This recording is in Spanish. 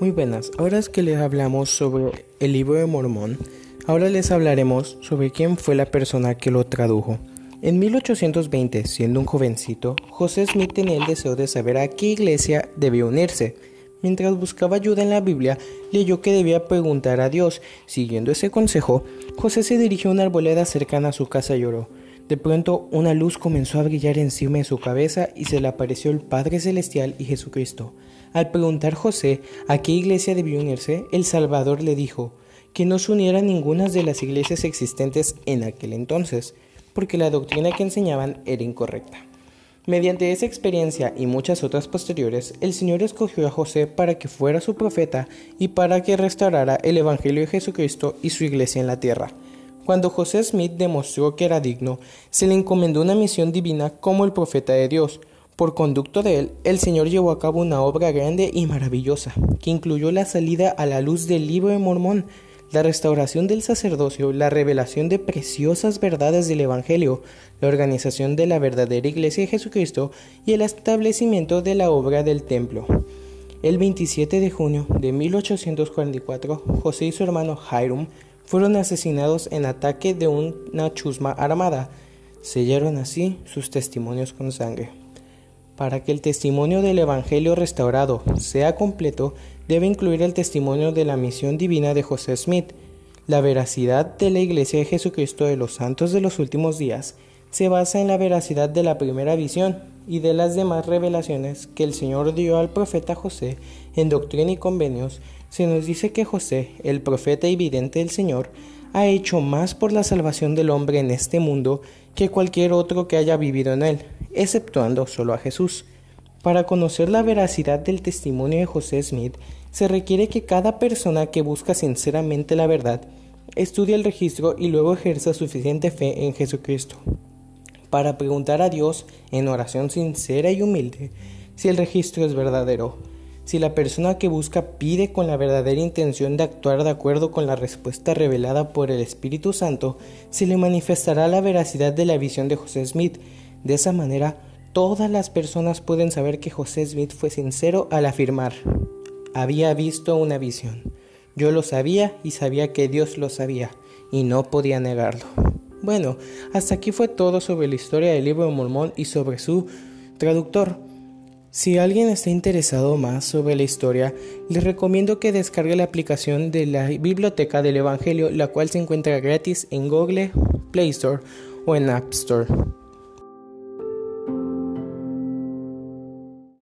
Muy buenas, ahora es que les hablamos sobre el libro de Mormón, ahora les hablaremos sobre quién fue la persona que lo tradujo. En 1820, siendo un jovencito, José Smith tenía el deseo de saber a qué iglesia debía unirse. Mientras buscaba ayuda en la Biblia, leyó que debía preguntar a Dios. Siguiendo ese consejo, José se dirigió a una arboleda cercana a su casa y lloró. De pronto una luz comenzó a brillar encima de su cabeza y se le apareció el Padre Celestial y Jesucristo. Al preguntar José a qué iglesia debió unirse, el Salvador le dijo que no se uniera a ninguna de las iglesias existentes en aquel entonces, porque la doctrina que enseñaban era incorrecta. Mediante esa experiencia y muchas otras posteriores, el Señor escogió a José para que fuera su profeta y para que restaurara el Evangelio de Jesucristo y su iglesia en la tierra. Cuando José Smith demostró que era digno, se le encomendó una misión divina como el profeta de Dios. Por conducto de él, el Señor llevó a cabo una obra grande y maravillosa, que incluyó la salida a la luz del libro de Mormón, la restauración del sacerdocio, la revelación de preciosas verdades del Evangelio, la organización de la verdadera Iglesia de Jesucristo y el establecimiento de la obra del templo. El 27 de junio de 1844, José y su hermano Hiram fueron asesinados en ataque de una chusma armada. Sellaron así sus testimonios con sangre. Para que el testimonio del Evangelio restaurado sea completo, debe incluir el testimonio de la misión divina de José Smith. La veracidad de la Iglesia de Jesucristo de los Santos de los Últimos Días se basa en la veracidad de la primera visión y de las demás revelaciones que el Señor dio al profeta José en Doctrina y Convenios, se nos dice que José, el profeta evidente del Señor, ha hecho más por la salvación del hombre en este mundo que cualquier otro que haya vivido en él, exceptuando solo a Jesús. Para conocer la veracidad del testimonio de José Smith, se requiere que cada persona que busca sinceramente la verdad estudie el registro y luego ejerza suficiente fe en Jesucristo para preguntar a Dios en oración sincera y humilde si el registro es verdadero. Si la persona que busca pide con la verdadera intención de actuar de acuerdo con la respuesta revelada por el Espíritu Santo, se le manifestará la veracidad de la visión de José Smith. De esa manera, todas las personas pueden saber que José Smith fue sincero al afirmar, había visto una visión. Yo lo sabía y sabía que Dios lo sabía, y no podía negarlo. Bueno, hasta aquí fue todo sobre la historia del libro de Mormón y sobre su traductor. Si alguien está interesado más sobre la historia, les recomiendo que descargue la aplicación de la Biblioteca del Evangelio, la cual se encuentra gratis en Google Play Store o en App Store.